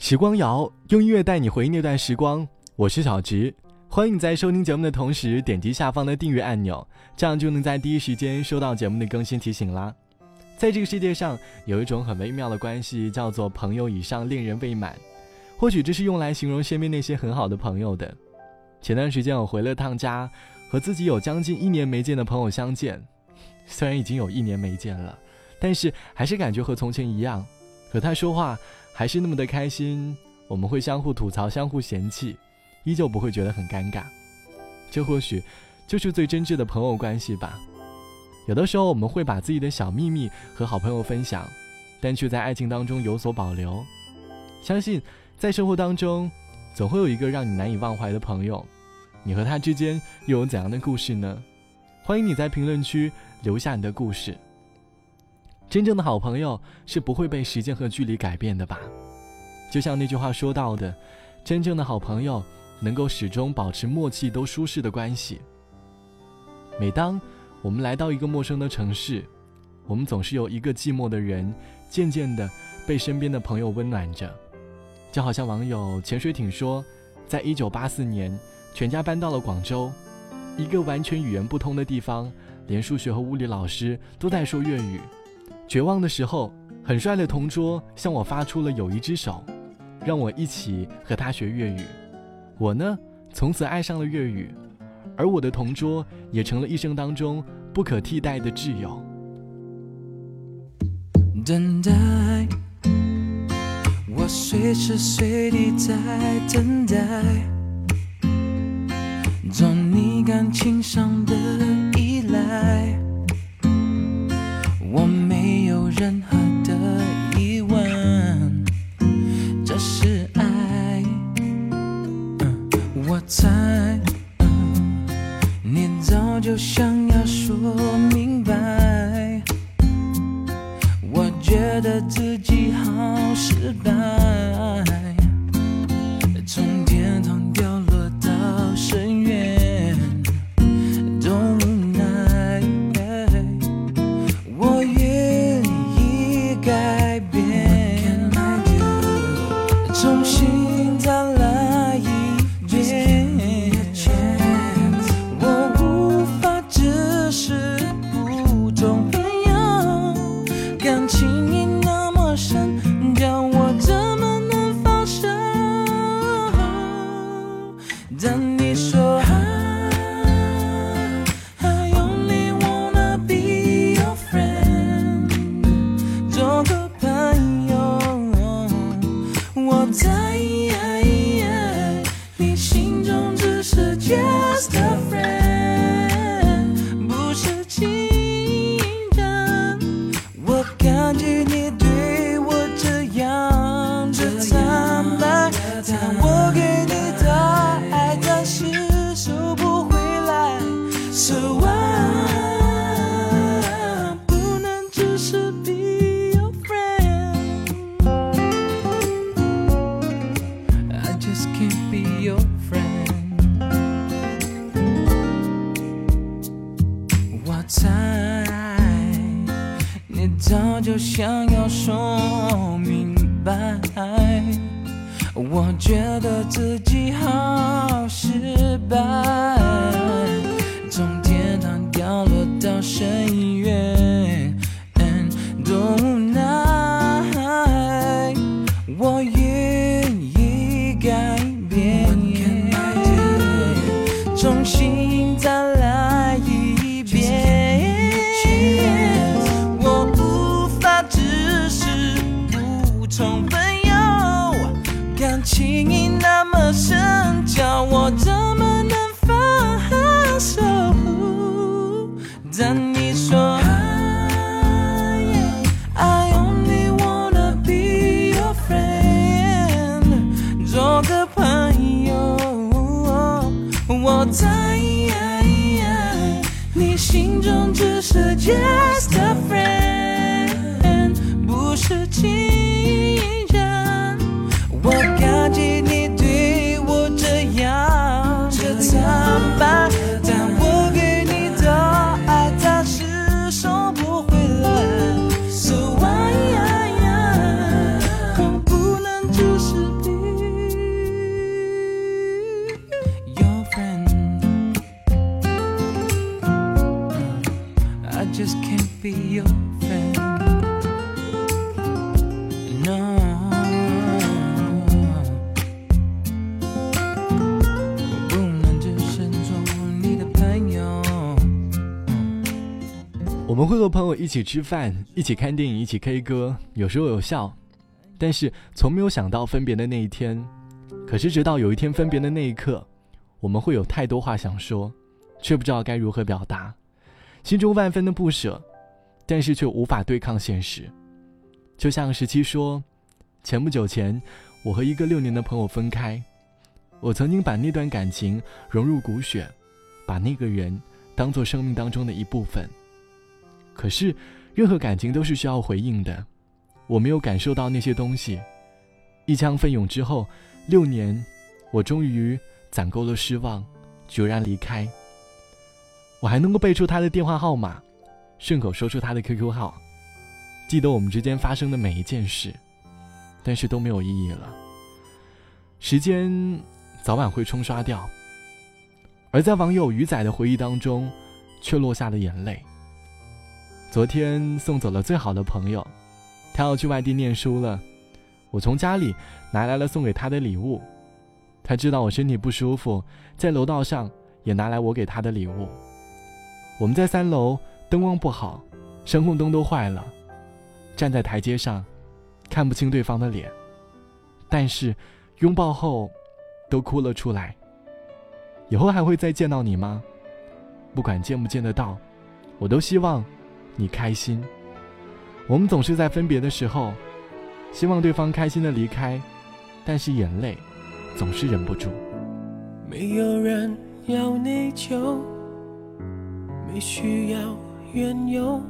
时光谣用音乐带你回忆那段时光，我是小直，欢迎你在收听节目的同时点击下方的订阅按钮，这样就能在第一时间收到节目的更新提醒啦。在这个世界上，有一种很微妙的关系，叫做朋友以上恋人未满，或许这是用来形容身边那些很好的朋友的。前段时间我回了趟家，和自己有将近一年没见的朋友相见，虽然已经有一年没见了，但是还是感觉和从前一样，和他说话。还是那么的开心，我们会相互吐槽、相互嫌弃，依旧不会觉得很尴尬。这或许就是最真挚的朋友关系吧。有的时候我们会把自己的小秘密和好朋友分享，但却在爱情当中有所保留。相信在生活当中，总会有一个让你难以忘怀的朋友。你和他之间又有怎样的故事呢？欢迎你在评论区留下你的故事。真正的好朋友是不会被时间和距离改变的吧？就像那句话说到的，真正的好朋友能够始终保持默契都舒适的关系。每当我们来到一个陌生的城市，我们总是有一个寂寞的人，渐渐的被身边的朋友温暖着。就好像网友潜水艇说，在一九八四年，全家搬到了广州，一个完全语言不通的地方，连数学和物理老师都在说粤语。绝望的时候，很帅的同桌向我发出了友谊之手，让我一起和他学粤语。我呢，从此爱上了粤语，而我的同桌也成了一生当中不可替代的挚友。等待，我随时随地在等待，就我觉得自己好失败，从天堂掉落到深渊，我 can't be your friend. No. 我不能只是做你的朋友。我们会和朋友一起吃饭，一起看电影，一起 K 歌，有时候有笑，但是从没有想到分别的那一天。可是直到有一天分别的那一刻，我们会有太多话想说，却不知道该如何表达，心中万分的不舍，但是却无法对抗现实。就像十七说，前不久前，我和一个六年的朋友分开，我曾经把那段感情融入骨血，把那个人当做生命当中的一部分。可是，任何感情都是需要回应的，我没有感受到那些东西。一腔奋勇之后，六年，我终于攒够了失望，决然离开。我还能够背出他的电话号码，顺口说出他的 QQ 号，记得我们之间发生的每一件事，但是都没有意义了。时间早晚会冲刷掉，而在网友鱼仔的回忆当中，却落下了眼泪。昨天送走了最好的朋友，他要去外地念书了。我从家里拿来了送给他的礼物，他知道我身体不舒服，在楼道上也拿来我给他的礼物。我们在三楼，灯光不好，声控灯都坏了，站在台阶上，看不清对方的脸，但是拥抱后，都哭了出来。以后还会再见到你吗？不管见不见得到，我都希望。你开心。我们总是在分别的时候，希望对方开心的离开，但是眼泪总是忍不住。没有人要内疚，没需要缘由，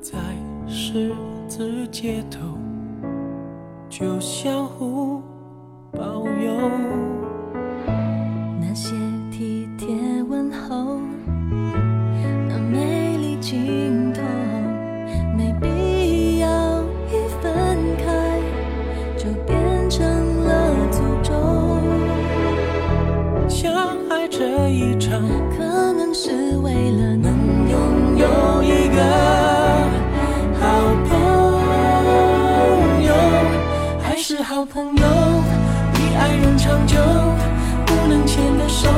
在十字街头就相互保佑。那些体贴问候，那美丽镜头，没必要一分开就变成了诅咒。相爱这一场，可能是为好朋友，比爱人长久，不能牵的手。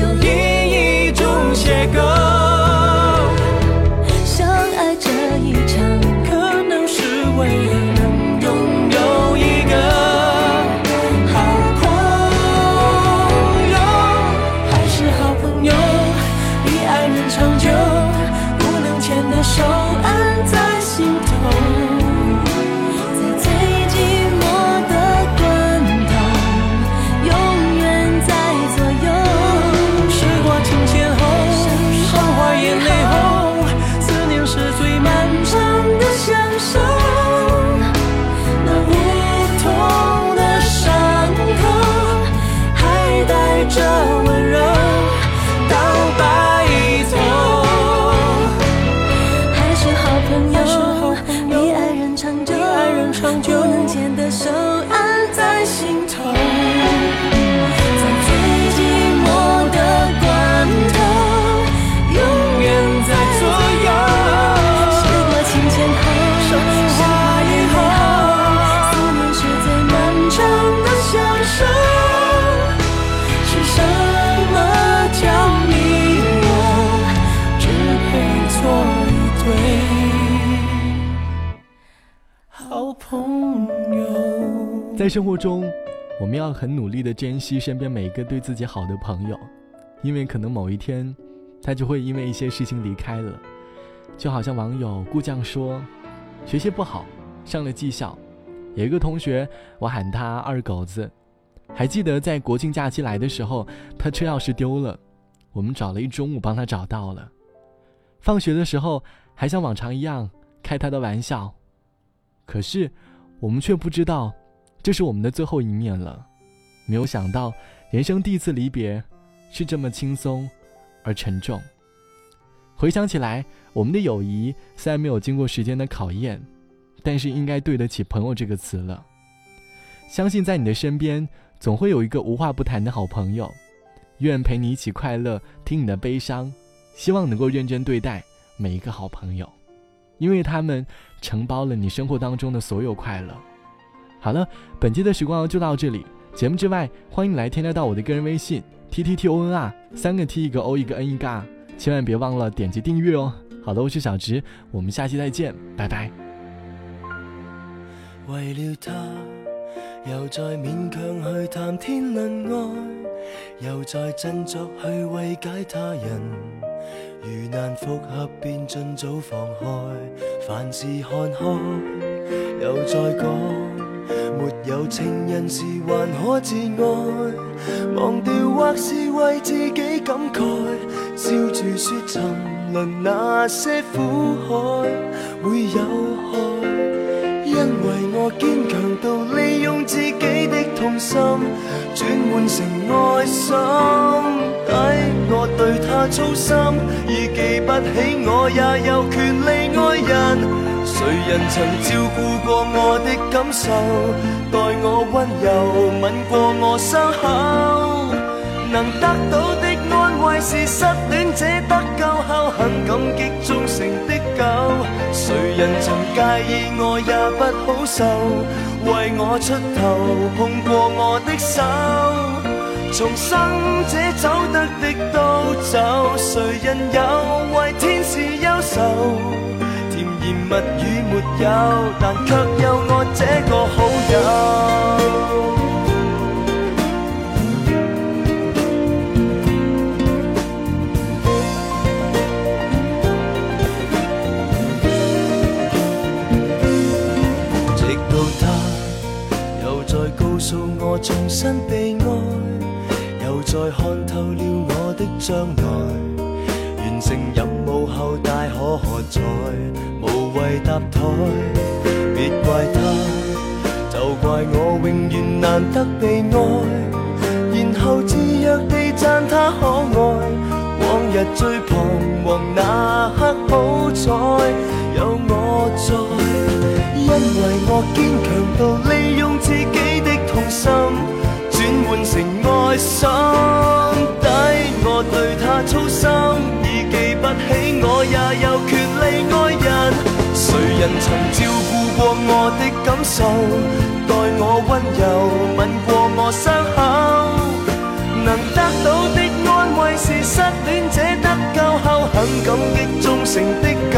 有另一种写歌，在生活中，我们要很努力的珍惜身边每一个对自己好的朋友，因为可能某一天，他就会因为一些事情离开了。就好像网友顾将说，学习不好，上了技校，有一个同学，我喊他二狗子。还记得在国庆假期来的时候，他车钥匙丢了，我们找了一中午帮他找到了。放学的时候还像往常一样开他的玩笑，可是我们却不知道，这是我们的最后一面了。没有想到，人生第一次离别，是这么轻松而沉重。回想起来，我们的友谊虽然没有经过时间的考验，但是应该对得起“朋友”这个词了。相信在你的身边，总会有一个无话不谈的好朋友，愿陪你一起快乐，听你的悲伤。希望能够认真对待每一个好朋友，因为他们承包了你生活当中的所有快乐。好了，本期的时光就到这里。节目之外，欢迎来添加到我的个人微信 t t t o n r，三个 t 一个 o 一个 n 一个 r，千万别忘了点击订阅哦。好的，我是小植，我们下期再见，拜拜。为了他，又再勉强去谈天论爱，又再振作去慰解他人。如难复合，便尽早放开。凡事看开，又再讲，没有情人时还可自爱。忘掉或是为自己感慨，笑住说沉沦那些苦海会有，因为我坚强到利用自己的痛心转换成爱心。抵我对他操心，已记不起我也有权利爱人。谁人曾照顾过我的感受，待我温柔，吻过我伤口？能得到的安慰是失恋者得救后很感激忠诚的谁人曾介意我也不好受，为我出头，碰过我的手。重生者走得的都走，谁人有为天使忧愁？甜言蜜语没有，但却有我这个好友。告诉我，重新被爱。又再看透了我的将来，完成任务后大可喝彩，无谓搭台。别怪他，就怪我永远难得被爱，然后自若地赞他可爱。往日最彷徨那刻，好彩有我在，因为我坚强到利用自己的痛心。转换成爱心抵，我对他操心，已记不起我也有权利爱人。谁人曾照顾过我的感受，待我温柔，吻过我伤口？能得到的安慰是失恋者得救很感激忠诚的狗。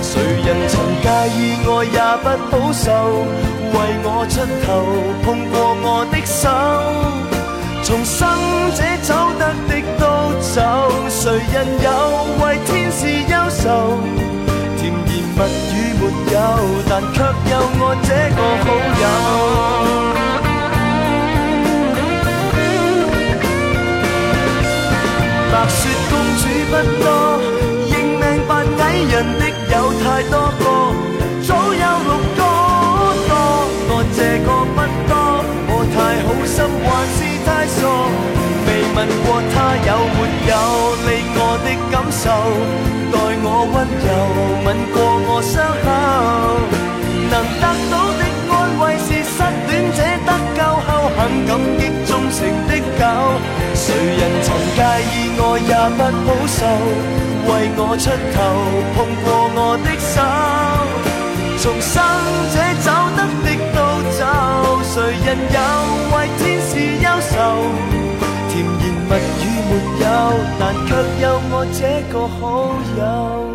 谁人曾介意我也不好受，为我出头，碰过我的手。重生者走得的都走，谁人有为天使忧愁？甜言蜜语没有，但却有我这个好友。白雪公主不多，人的有太多个，早有六个多，我这个不多，我太好心还是太傻？未问过他有没有理我的感受，待我温柔，吻过我伤口。能得到的安慰是失恋者得救后很感激忠诚的狗。谁人曾介意我也不好受，为我出头，碰过我的手。重生者走得的都走，谁人有为天使忧愁？甜言蜜语没有，但却有我这个好友。